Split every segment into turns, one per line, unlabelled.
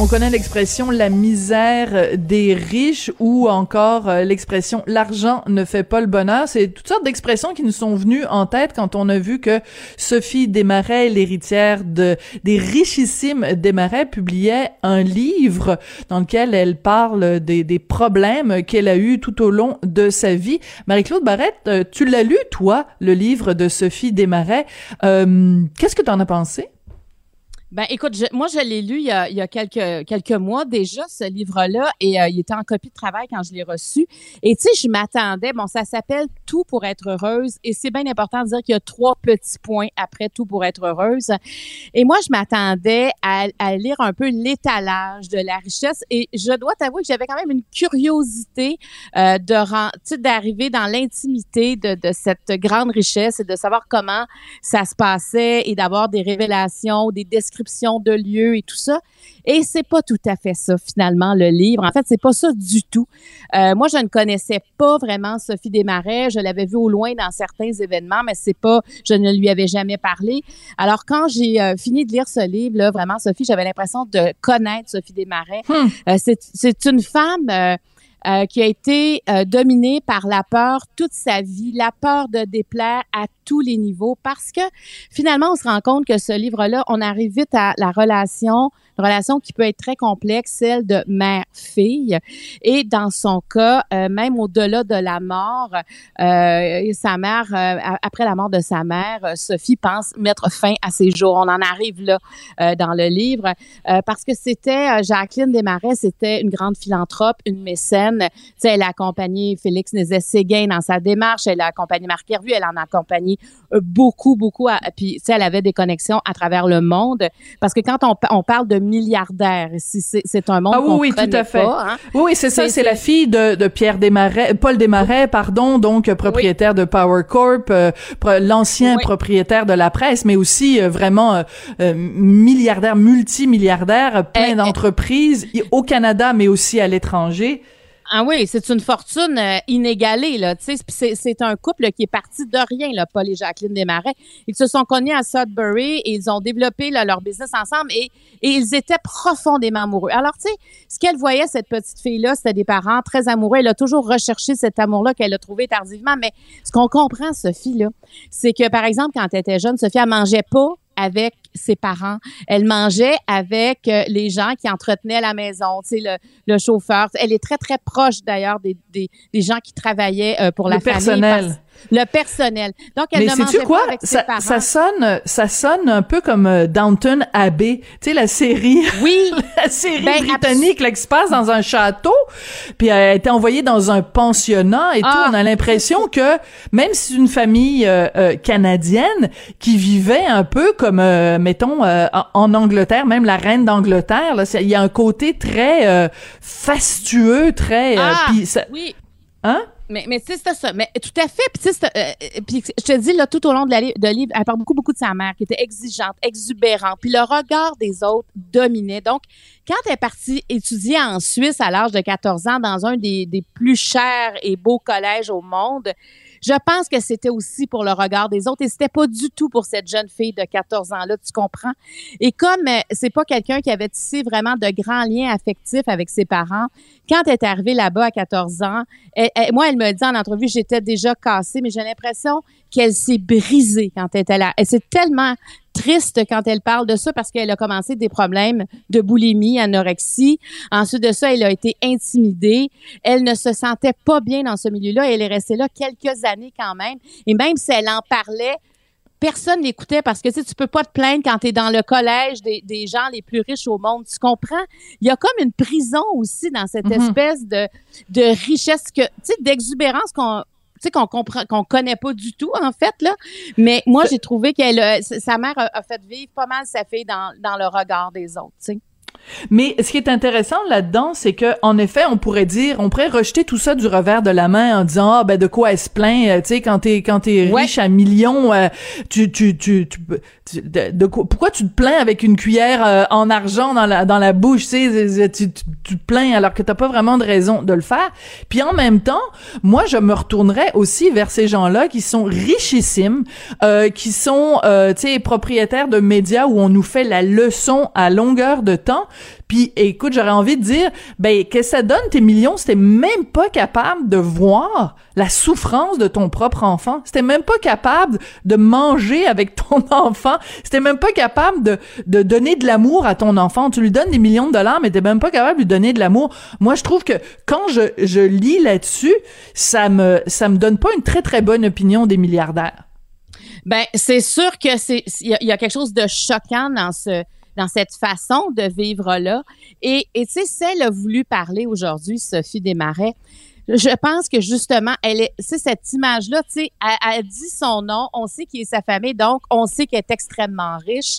On connaît l'expression la misère des riches ou encore euh, l'expression l'argent ne fait pas le bonheur. C'est toutes sortes d'expressions qui nous sont venues en tête quand on a vu que Sophie Desmarais, l'héritière de des richissimes Desmarais, publiait un livre dans lequel elle parle des, problèmes qu'elle a eu tout au long de sa vie. Marie-Claude Barrette, euh, tu l'as lu toi, le livre de Sophie Desmarais. Euh, Qu'est-ce que tu en as pensé?
Ben, écoute, moi, je l'ai lu il y, a, il y, a, quelques, quelques mois déjà, ce livre-là, et euh, il était en copie de travail quand je l'ai reçu. Et tu sais, je m'attendais, bon, ça s'appelle Tout pour être heureuse, et c'est bien important de dire qu'il y a trois petits points après Tout pour être heureuse. Et moi, je m'attendais à, à, lire un peu l'étalage de la richesse, et je dois t'avouer que j'avais quand même une curiosité euh, de d'arriver dans l'intimité de, de cette grande richesse et de savoir comment ça se passait et d'avoir des révélations, des descriptions de lieux et tout ça. Et c'est pas tout à fait ça finalement le livre. En fait, c'est pas ça du tout. Euh, moi, je ne connaissais pas vraiment Sophie Desmarais. Je l'avais vue au loin dans certains événements, mais c'est pas, je ne lui avais jamais parlé. Alors quand j'ai euh, fini de lire ce livre, là, vraiment, Sophie, j'avais l'impression de connaître Sophie Desmarais. Hmm. Euh, c'est une femme. Euh, qui a été euh, dominée par la peur toute sa vie, la peur de déplaire à tous les niveaux, parce que finalement, on se rend compte que ce livre-là, on arrive vite à la relation relation qui peut être très complexe, celle de mère-fille. Et dans son cas, euh, même au-delà de la mort, euh, sa mère, euh, après la mort de sa mère, Sophie pense mettre fin à ses jours. On en arrive là dans le livre parce que c'était Jacqueline Desmarais, c'était une grande philanthrope, une mécène. Tu sais, elle a accompagné Félix Nézet-Séguin dans sa démarche, elle a accompagné Marc Hervu, elle en a accompagné beaucoup, beaucoup. puis, elle avait des connexions à travers le monde parce que quand on, on parle de milliardaire. C'est un monde ah, oui, oui, tout à fait. Pas, hein.
Oui, c'est ça. C'est la fille de, de Pierre Desmarais, Paul Desmarais, pardon, donc propriétaire de Power Corp, euh, l'ancien propriétaire de la presse, mais aussi euh, vraiment euh, milliardaire, multimilliardaire, plein eh, eh. d'entreprises au Canada, mais aussi à l'étranger.
Ah oui, c'est une fortune euh, inégalée là. C'est un couple qui est parti de rien là, Paul et Jacqueline Desmarais. Ils se sont connus à Sudbury et ils ont développé leur business ensemble et, et ils étaient profondément amoureux. Alors tu sais, ce qu'elle voyait cette petite fille là, c'était des parents très amoureux. Elle a toujours recherché cet amour là qu'elle a trouvé tardivement. Mais ce qu'on comprend, Sophie là, c'est que par exemple quand elle était jeune, Sophie elle mangeait pas avec ses parents. Elle mangeait avec euh, les gens qui entretenaient la maison, tu sais, le, le chauffeur. Elle est très, très proche d'ailleurs des, des, des gens qui travaillaient euh, pour la famille.
Personnel
le personnel. Donc, elle
Mais
ne mangeait
quoi?
pas avec
ça,
ses parents.
ça sonne, ça sonne un peu comme euh, Downton Abbey. Tu sais, la série.
Oui.
la série ben, britannique, là, qui se passe dans un château. Puis elle a été envoyée dans un pensionnat et tout.
Ah.
On a l'impression que, même si c'est une famille euh, euh, canadienne qui vivait un peu comme, euh, mettons, euh, en Angleterre, même la reine d'Angleterre, là, il y a un côté très euh, fastueux, très...
Ah,
puis ça-
oui.
Hein?
Mais, mais c'est ça. Mais tout à fait. Puis, euh, puis je te dis, là, tout au long de, la, de livre, elle parle beaucoup, beaucoup de sa mère, qui était exigeante, exubérante. Puis le regard des autres dominait. Donc, quand elle est partie étudier en Suisse à l'âge de 14 ans dans un des, des plus chers et beaux collèges au monde, je pense que c'était aussi pour le regard des autres et c'était pas du tout pour cette jeune fille de 14 ans là, tu comprends? Et comme euh, c'est pas quelqu'un qui avait tissé vraiment de grands liens affectifs avec ses parents, quand elle est arrivée là-bas à 14 ans, elle- elle- moi elle me dit en entrevue, j'étais déjà cassée mais j'ai l'impression qu'elle s'est brisée quand elle était là. Et c'est tellement triste quand elle parle de ça parce qu'elle a commencé des problèmes de boulimie, anorexie. Ensuite de ça, elle a été intimidée. Elle ne se sentait pas bien dans ce milieu-là. Elle est restée là quelques années quand même. Et même si elle en parlait, personne l'écoutait parce que tu sais, tu peux pas te plaindre quand tu es dans le collège des, des gens les plus riches au monde. Tu comprends? Il y a comme une prison aussi dans cette
Mhm.
espèce de, de richesse que, tu sais, d'exubérance qu'on sais, qu'on comprend, qu'on connaît pas du tout, en fait, là. Mais moi, j'ai trouvé qu'elle, a- sa mère a, a fait vivre pas mal sa fille dans, dans le regard des autres, tu sais.
Mais ce qui est intéressant là-dedans, c'est que en effet, on pourrait dire, on pourrait rejeter tout ça du revers de la main en disant ah ben de quoi elle se plaint, euh, tu sais quand t'es quand t'es
Ouais.
riche à millions, euh, tu tu tu, tu, tu- de, de quoi, pourquoi tu te plains avec une cuillère euh, en argent dans la dans la bouche, tu sais, tu, tu, tu te plains alors que t'as pas vraiment de raison de le faire. Puis en même temps, moi je me retournerais aussi vers ces gens-là qui sont richissimes, euh, qui sont euh, tu sais propriétaires de médias où on nous fait la leçon à longueur de temps. Puis écoute, j'aurais envie de dire, ben que ça donne tes millions t'es même pas capable de voir la souffrance de ton propre enfant, t'es même pas capable de manger avec ton enfant, t'es même pas capable de, donner de l'amour à ton enfant, tu lui donnes des millions de dollars, mais t'es même pas capable de lui donner de l'amour. Moi, je trouve que quand je, lis là-dessus, ça me ça me donne pas une très très bonne opinion des milliardaires.
Ben, c'est sûr que c'est il y a quelque chose de choquant dans ce dans cette façon de vivre là. Et et tu sais, celle a voulu parler aujourd'hui, Sophie Desmarais. Je pense que justement, elle est, c'est cette image-là, tu sais, elle, elle dit son nom, on sait qui est sa famille, donc on sait qu'elle est extrêmement riche.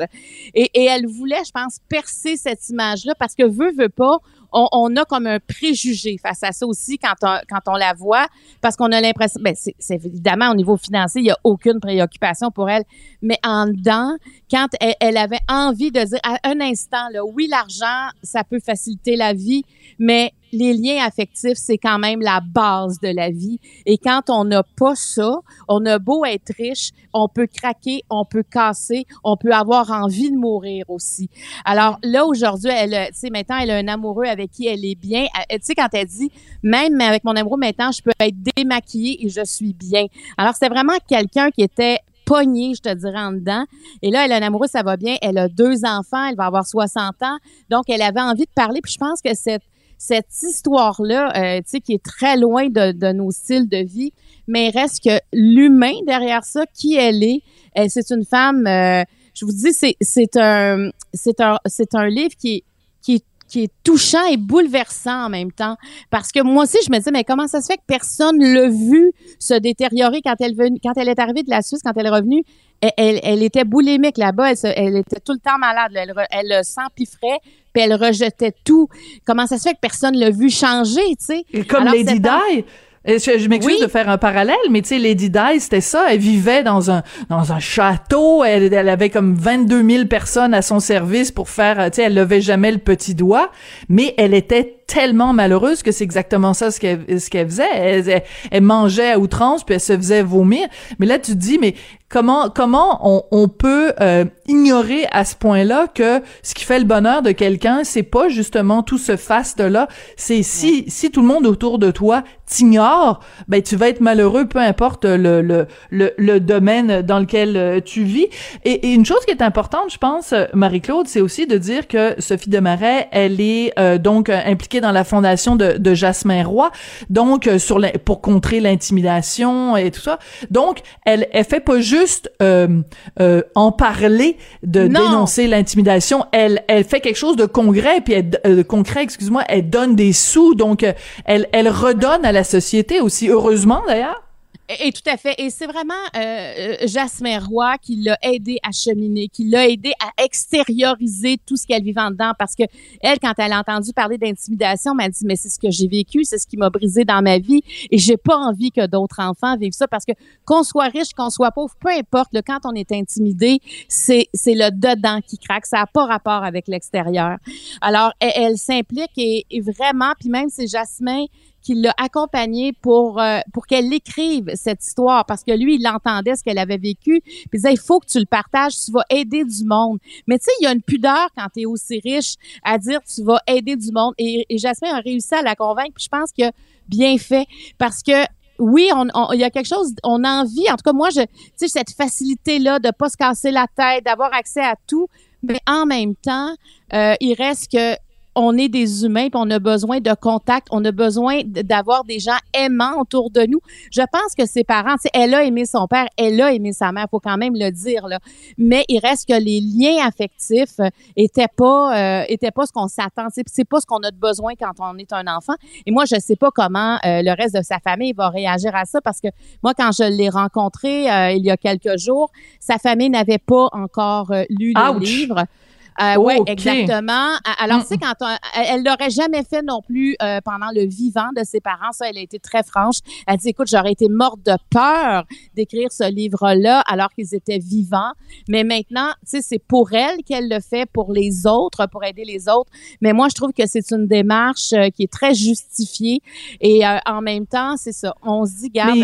Et, et elle voulait, je pense, percer cette image-là parce que veut, veut pas, on, on a comme un préjugé face à ça aussi quand on, quand on la voit, parce qu'on a l'impression, ben c'est, évidemment au niveau financier, il y a aucune préoccupation pour elle, mais en dedans, quand elle, elle avait envie de dire à un instant, là, oui, l'argent, ça peut faciliter la vie, mais les liens affectifs, c'est quand même la base de la vie. Et quand on n'a pas ça, on a beau être riche, on peut craquer, on peut casser, on peut avoir envie de mourir aussi. Alors là, aujourd'hui, elle, tu sais, maintenant, elle a un amoureux avec qui elle est bien. Tu sais, quand elle dit, même avec mon amoureux, maintenant, je peux être démaquillée et je suis bien. Alors, c'était vraiment quelqu'un qui était pogné, je te dirais, en dedans. Et là, elle a un amoureux, ça va bien. Elle a deux enfants, elle va avoir 60 ans. Donc, elle avait envie de parler. Puis je pense que cette, cette histoire-là, euh, tu sais, qui est très loin de, nos styles de vie, mais reste que l'humain derrière ça, qui elle est, elle, c'est une femme, euh, je vous dis, c'est, un, c'est un, un livre qui qui est qui est touchant et bouleversant en même temps. Parce que moi aussi, je me disais, mais comment ça se fait que personne l'a vu se détériorer quand elle, venu, quand elle est arrivée de la Suisse, quand elle est revenue? Elle, elle, elle était boulimique là-bas, elle, se- elle était tout le temps malade. Elle, elle euh, s'empiffrait, puis elle rejetait tout. Comment ça se fait que personne l'a vu changer, tu sais?
Et comme
Alors,
Lady Di, je, je m'excuse
Oui.
de faire un parallèle, mais tu sais, Lady Di, c'était ça. Elle vivait dans un dans un château. Elle, elle avait comme 22 000 personnes à son service pour faire. Tu sais, elle levait jamais le petit doigt, mais elle était tellement malheureuse que c'est exactement ça ce qu'elle ce qu'elle faisait. Elle, elle- elle mangeait à outrance puis elle se faisait vomir. Mais là, tu te dis, mais comment comment on, on peut euh, ignorer à ce point-là que ce qui fait le bonheur de quelqu'un, c'est pas justement tout ce faste-là. C'est si si tout le monde autour de toi t'ignore, ben tu vas être malheureux, peu importe le le le, le domaine dans lequel euh, tu vis. Et, et une chose qui est importante, je pense, Marie-Claude, c'est aussi de dire que Sophie Demarais, elle est euh, donc euh, dans la fondation de, de Jasmin Roy, donc euh, sur la- pour contrer l'intimidation et tout ça. Donc, elle elle fait pas juste euh, euh, en parler de
Non.
dénoncer l'intimidation, elle elle fait quelque chose de concret puis elle, euh, concret, excuse-moi, elle donne des sous, donc euh, elle elle redonne à la société aussi, heureusement d'ailleurs.
Et, tout à fait. Et c'est vraiment euh, euh, Jasmin Roy qui l'a aidé à cheminer, qui l'a aidé à extérioriser tout ce qu'elle vivait en dedans. Parce que elle, quand elle a entendu parler d'intimidation, m'a dit mais c'est ce que j'ai vécu, c'est ce qui m'a brisé dans ma vie, et j'ai pas envie que d'autres enfants vivent ça. Parce que qu'on soit riche, qu'on soit pauvre, peu importe. là, quand on est intimidé, c'est c'est le dedans qui craque. Ça a pas rapport avec l'extérieur. Alors elle, elle s'implique et, et vraiment, puis même c'est Jasmin qui l'a accompagnée pour euh, pour qu'elle écrive cette histoire. Parce que lui il entendait ce qu'elle avait vécu il disait il faut que tu le partages tu vas aider du monde. Mais tu sais il y a une pudeur quand tu es aussi riche à dire tu vas aider du monde. Et, et Jasmine a réussi à la convaincre je pense que bien fait. Parce que oui, il y a quelque chose, on a envie, en tout cas moi, je, tu sais, cette facilité-là de pas se casser la tête, d'avoir accès à tout, mais en même temps, euh, il reste que on est des humains, puis on a besoin de contact, on a besoin d'avoir des gens aimants autour de nous. Je pense que ses parents, elle a aimé son père, elle a aimé sa mère, faut quand même le dire là. Mais il reste que les liens affectifs euh, étaient pas, euh, étaient pas ce qu'on s'attend. C'est c'est pas ce qu'on a de besoin quand on est un enfant. Et moi, je sais pas comment euh, le reste de sa famille va réagir à ça parce que moi, quand je l'ai rencontré euh, il y a quelques jours, sa famille n'avait pas encore euh, lu le
Ouch.
livre. Euh, oui, exactement. Alors,
Mm.
tu sais, quand on- elle- elle l'aurait jamais fait non plus euh, pendant le vivant de ses parents. Ça, elle a été très franche. Elle dit, écoute, j'aurais été morte de peur d'écrire ce livre-là alors qu'ils étaient vivants. Mais maintenant, tu sais, c'est pour elle qu'elle le fait, pour les autres, pour aider les autres. Mais moi, je trouve que c'est une démarche euh, qui est très justifiée. Et euh, en même temps, c'est ça. On se dit, garde,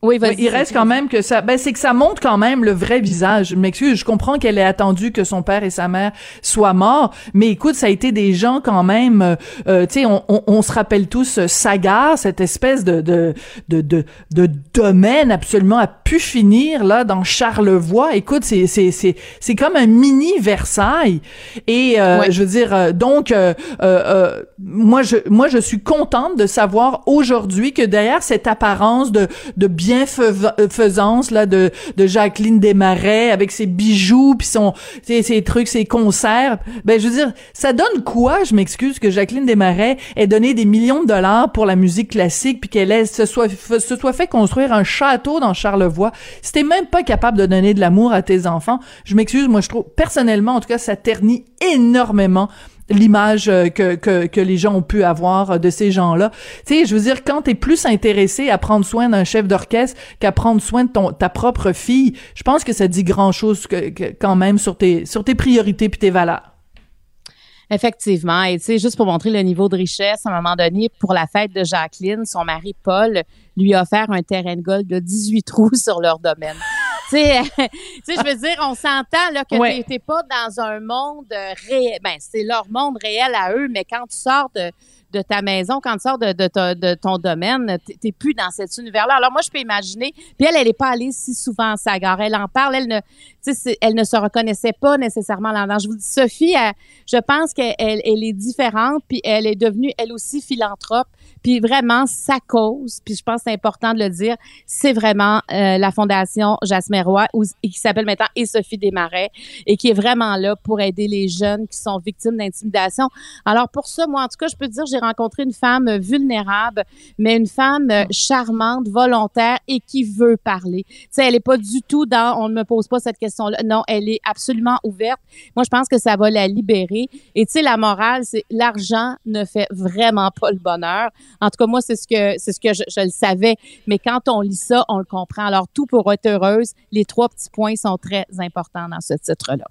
Oui, vas-y.
il reste quand même que ça, ben c'est que ça montre quand même le vrai visage. Je m'excuse, je comprends qu'elle ait attendu que son père et sa mère soient morts, mais écoute, ça a été des gens quand même, euh, euh, tu sais, on, on, on se rappelle tous euh, Sagar, cette espèce de de de de, de domaine absolument à pu finir là dans Charlevoix. Écoute, c'est c'est c'est c'est comme un mini Versailles. Et euh,
Ouais.
je veux dire, euh, donc euh, moi je moi je suis contente de savoir aujourd'hui que derrière cette apparence de de bienfaisance là de de Jacqueline Desmarais avec ses bijoux puis son ses, ses trucs ses concerts. Ben je veux dire ça donne quoi je m'excuse que Jacqueline Desmarais ait donné des millions de dollars pour la musique classique puis qu'elle se soit se soit fait construire un château dans Charlevoix? Si t'es même pas capable de donner de l'amour à tes enfants je m'excuse moi je trouve personnellement en tout cas ça ternit énormément l'image euh, que, que, que les gens ont pu avoir euh, de ces gens-là. Tu sais, je veux dire, quand t'es plus intéressé à prendre soin d'un chef d'orchestre qu'à prendre soin de ton, ta propre fille, je pense que ça dit grand-chose que, que- quand même sur tes, sur tes priorités puis tes valeurs.
Effectivement. Et tu sais, juste pour montrer le niveau de richesse, à un moment donné, pour la fête de Jacqueline, son mari Paul lui a offert un terrain de golf de 18 trous sur leur domaine. tu sais, tu je veux dire, on s'entend là que
Ouais.
t'es- t'es pas dans un monde euh, réel. Ben, c'est leur monde réel à eux, mais quand tu sors de de ta maison, quand tu sors de, de, ta- de ton domaine, t'es- t'es plus dans cet univers-là. Alors moi, je peux imaginer. Puis elle, elle est pas allée si souvent à Sagar. Elle en parle. Elle ne, tu elle ne se reconnaissait pas nécessairement là-dedans. Je vous dis, Sophie, je pense qu'elle elle, elle est différente, puis elle est devenue elle aussi philanthrope. Puis vraiment, sa cause, puis je pense que c'est important de le dire, c'est vraiment euh, la Fondation Jasmin Roy, qui s'appelle maintenant Et Sophie Desmarais, et qui est vraiment là pour aider les jeunes qui sont victimes d'intimidation. Alors pour ça, moi, en tout cas, je peux te dire, j'ai rencontré une femme vulnérable, mais une femme charmante, volontaire et qui veut parler. Tu sais, elle est pas du tout dans, on ne me pose pas cette Non, elle est absolument ouverte. Moi, je pense que ça va la libérer. Et tu sais, la morale, c'est l'argent ne fait vraiment pas le bonheur. En tout cas, moi, c'est ce que c'est ce que je, je le savais. Mais quand on lit ça, on le comprend. Alors, tout pour être heureuse, les trois petits points sont très importants dans ce titre-là.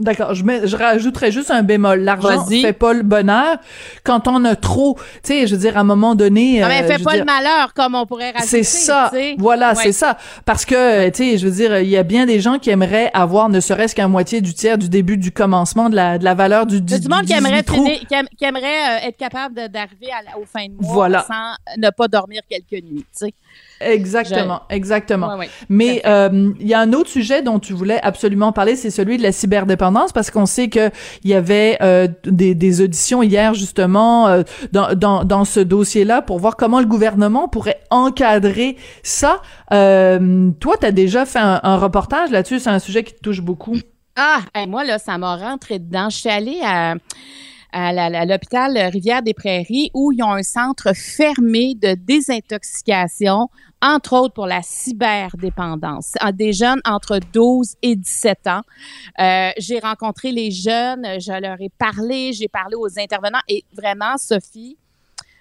D'accord, je, mets, je rajouterais juste un bémol. L'argent
Vas-y.
fait pas le bonheur. Quand on a trop, tu sais, je veux dire, à un moment donné...
Non, mais
euh,
fait pas
dire,
le malheur, comme on pourrait rajouter.
C'est ça. Voilà,
Ouais.
c'est ça. Parce que, tu sais, je veux dire, il y a bien des gens qui aimeraient avoir ne serait-ce qu'un moitié du tiers du début du commencement de la, de la valeur du, du
du monde qui
18
aimerait, finir- qui, aime- qui aimerait euh, être capable d'arriver aux fins de mois
Voilà.
sans ne pas dormir quelques nuits. Tu sais.
Exactement, exactement.
Ouais, ouais.
Mais euh, il y a un autre sujet dont tu voulais absolument parler, c'est celui de la cyberdépendance, parce qu'on sait que il y avait euh, des, des auditions hier justement euh, dans, dans, dans ce dossier-là pour voir comment le gouvernement pourrait encadrer ça. Toi, tu as déjà fait un, un reportage là-dessus, c'est un sujet qui te touche beaucoup.
Ah, hey, moi, là, ça m'a rentré dedans. Je suis allée à, à l'hôpital Rivière-des-Prairies où ils ont un centre fermé de désintoxication, entre autres pour la cyberdépendance. Des jeunes entre 12 et 17 ans. Euh, j'ai rencontré les jeunes, je leur ai parlé, j'ai parlé aux intervenants et vraiment, Sophie,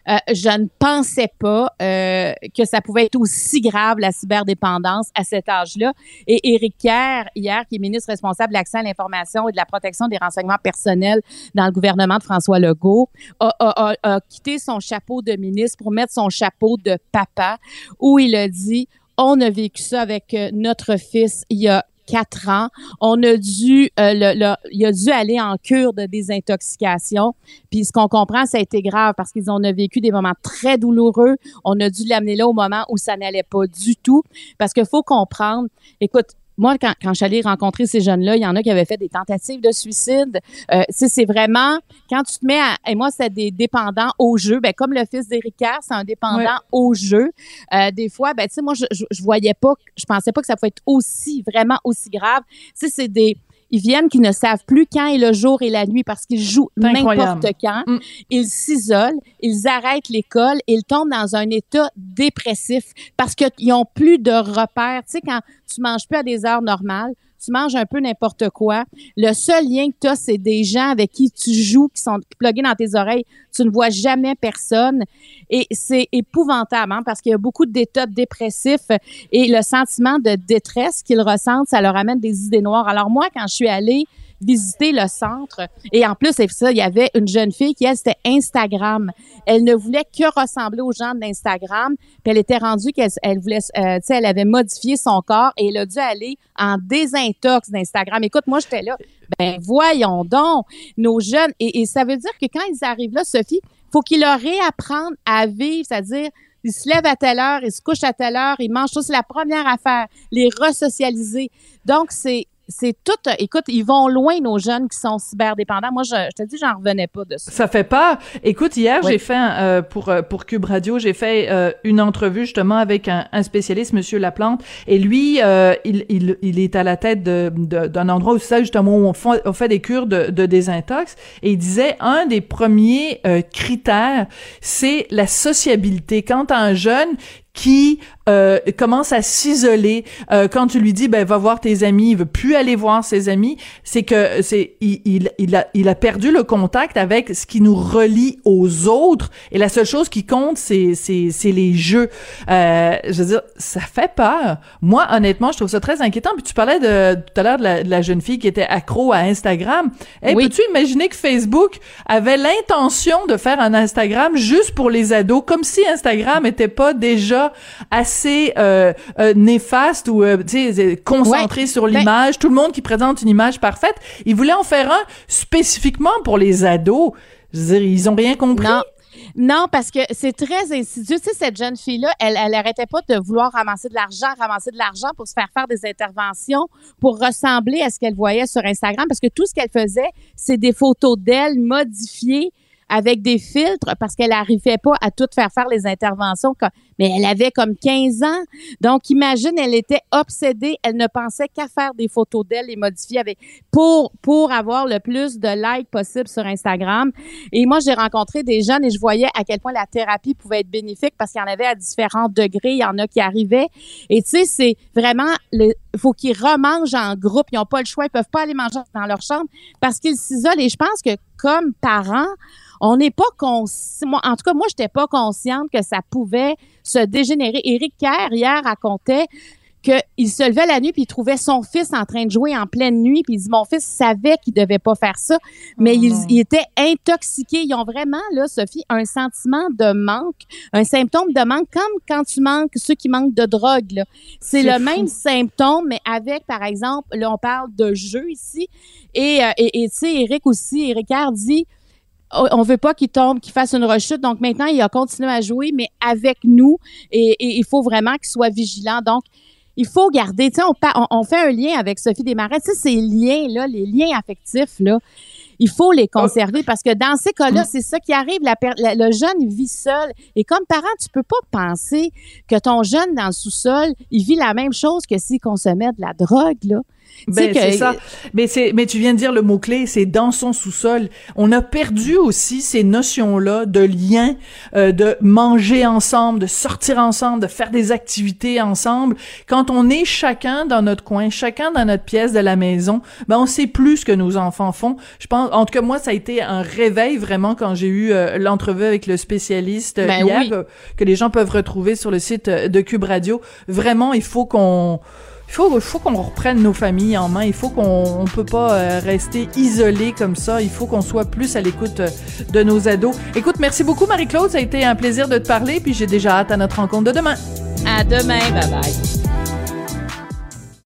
euh, je ne pensais pas euh, que ça pouvait être aussi grave, la cyberdépendance, à cet âge-là. Et Éric Kerr, hier, qui est ministre responsable de l'accès à l'information et de la protection des renseignements personnels dans le gouvernement de François Legault, a, a- a- a quitté son chapeau de ministre pour mettre son chapeau de papa, où il a dit, on a vécu ça avec euh, notre fils il y a quatre ans. On a dû, euh, le, le- il a dû aller en cure de désintoxication. Puis ce qu'on comprend, ça a été grave parce qu'ils ont vécu des moments très douloureux. On a dû l'amener là au moment où ça n'allait pas du tout. Parce qu'il faut comprendre, écoute, moi, quand, quand je suis allée rencontrer ces jeunes-là, il y en a qui avaient fait des tentatives de suicide. Euh, c'est vraiment, quand tu te mets à, et moi, c'est des dépendants au jeu, ben, comme le fils d'Éric Kerr, c'est un dépendant au jeu. Euh, des fois, ben, tu sais, moi, je, je, je voyais pas, je pensais pas que ça pouvait être aussi, vraiment aussi grave. Tu sais, c'est des, ils viennent qui ne savent plus quand est le jour et la nuit parce qu'ils jouent n'importe quand.
Mm.
Ils s'isolent, ils arrêtent l'école, ils tombent dans un état dépressif parce qu'ils ont plus de repères. Tu sais, quand tu manges plus à des heures normales, tu manges un peu n'importe quoi. Le seul lien que tu as, c'est des gens avec qui tu joues, qui sont plugués dans tes oreilles. Tu ne vois jamais personne. Et c'est épouvantable, hein, parce qu'il y a beaucoup d'états dépressifs et le sentiment de détresse qu'ils ressentent, ça leur amène des idées noires. Alors moi, quand je suis allée visiter le centre. Et en plus, c'est ça, il y avait une jeune fille qui, elle, c'était Instagram. Elle ne voulait que ressembler aux gens d'Instagram. Puis elle était rendue qu'elle elle voulait, euh, tu sais, elle avait modifié son corps et elle a dû aller en désintox d'Instagram. Écoute, moi, j'étais là. Ben, voyons donc, nos jeunes. Et, ça veut dire que quand ils arrivent là, Sophie, faut qu'ils leur réapprennent à vivre, c'est-à-dire ils se lèvent à telle heure, ils se couchent à telle heure, ils mangent tout. C'est la première affaire, les resocialiser. Donc, c'est c'est tout. Écoute, ils vont loin nos jeunes qui sont cyberdépendants. Moi, je, je te dis, j'en revenais pas de ça.
Ça fait peur. Écoute, hier, j'ai fait euh, pour euh, pour Cube Radio, j'ai fait euh, une entrevue justement avec un, un, spécialiste, Monsieur Laplante, et lui, il, il, il est à la tête de, d'un endroit où ça justement où on fait, on fait des cures de, de désintox, et il disait un des premiers critères, c'est la sociabilité. Quand un jeune qui euh, commence à s'isoler euh, quand tu lui dis ben va voir tes amis il veut plus aller voir ses amis c'est que c'est il, il, il, a il a perdu le contact avec ce qui nous relie aux autres. Et la seule chose qui compte c'est c'est c'est les jeux. Euh, je veux dire ça fait peur. Moi honnêtement je trouve ça très inquiétant. Puis tu parlais de tout à l'heure de, la, jeune fille qui était accro à Instagram. Hey, oui. peux-tu imaginer que Facebook avait l'intention de faire un Instagram juste pour les ados comme si Instagram était pas déjà assez euh, euh, néfaste ou euh, concentré sur ben l'image, tout le monde qui présente une image parfaite. Ils voulaient en faire un spécifiquement pour les ados. Je veux dire, ils ont rien compris.
Non. Non, parce que c'est très insidieux. Tu sais, cette jeune fille-là, elle, elle arrêtait pas de vouloir ramasser de l'argent, ramasser de l'argent pour se faire faire des interventions, pour ressembler à ce qu'elle voyait sur Instagram, parce que tout ce qu'elle faisait, c'est des photos d'elle modifiées avec des filtres parce qu'elle n'arrivait pas à tout faire faire les interventions. Mais elle avait comme 15 ans. Donc, imagine, elle était obsédée. Elle ne pensait qu'à faire des photos d'elle et modifier avec, pour, pour avoir le plus de likes possible sur Instagram. Et moi, j'ai rencontré des jeunes et je voyais à quel point la thérapie pouvait être bénéfique parce qu'il y en avait à différents degrés. Il y en a qui arrivaient. Et tu sais, c'est vraiment, il faut qu'ils remangent en groupe. Ils n'ont pas le choix. Ils peuvent pas aller manger dans leur chambre parce qu'ils s'isolent. Et je pense que comme parents, on n'est pas conscient. En tout cas, moi, j'étais pas consciente que ça pouvait se dégénérer. Éric Kerr, hier, racontait qu'il se levait la nuit puis il trouvait son fils en train de jouer en pleine nuit puis il dit mon fils savait qu'il devait pas faire ça mais il, oh. il, était intoxiqué ils ont vraiment là Sophie un sentiment de manque un symptôme de manque comme quand tu manques ceux qui manquent de drogue c'est le fou. même symptôme mais avec par exemple là on parle de jeu ici et euh, et tu sais Eric aussi Eric dit on veut pas qu'il tombe, qu'il fasse une rechute. Donc maintenant, il a continué à jouer, mais avec nous. Et, et il faut vraiment qu'il soit vigilant. Donc, il faut garder, tu sais, on, on, fait un lien avec Sophie Desmarais. Tu sais, ces liens-là, les liens affectifs, là, il faut les conserver parce que dans ces cas-là, c'est ça qui arrive. La, la, le jeune vit seul. Et comme parent, tu peux pas penser que ton jeune dans le sous-sol, il vit la même chose que s'il consommait de la drogue, là.
Ben, c'est ça. Mais c'est, mais tu viens de dire le mot clé, c'est dans son sous-sol. On a perdu aussi ces notions-là de lien, euh, de manger ensemble, de sortir ensemble, de faire des activités ensemble. Quand on est chacun dans notre coin, chacun dans notre pièce de la maison, ben on sait plus ce que nos enfants font. Je pense, en tout cas moi, ça a été un réveil vraiment quand j'ai eu euh, l'entrevue avec le spécialiste euh, ben hier, oui. que, que les gens peuvent retrouver sur le site de Cube Radio. Vraiment, il faut qu'on il faut, qu'on reprenne nos familles en main. Il faut qu'on on peut pas euh, rester isolé comme ça. Il faut qu'on soit plus à l'écoute euh, de nos ados. Écoute, merci beaucoup Marie-Claude. Ça a été un plaisir de te parler. Puis j'ai déjà hâte à notre rencontre de demain.
À demain. Bye bye.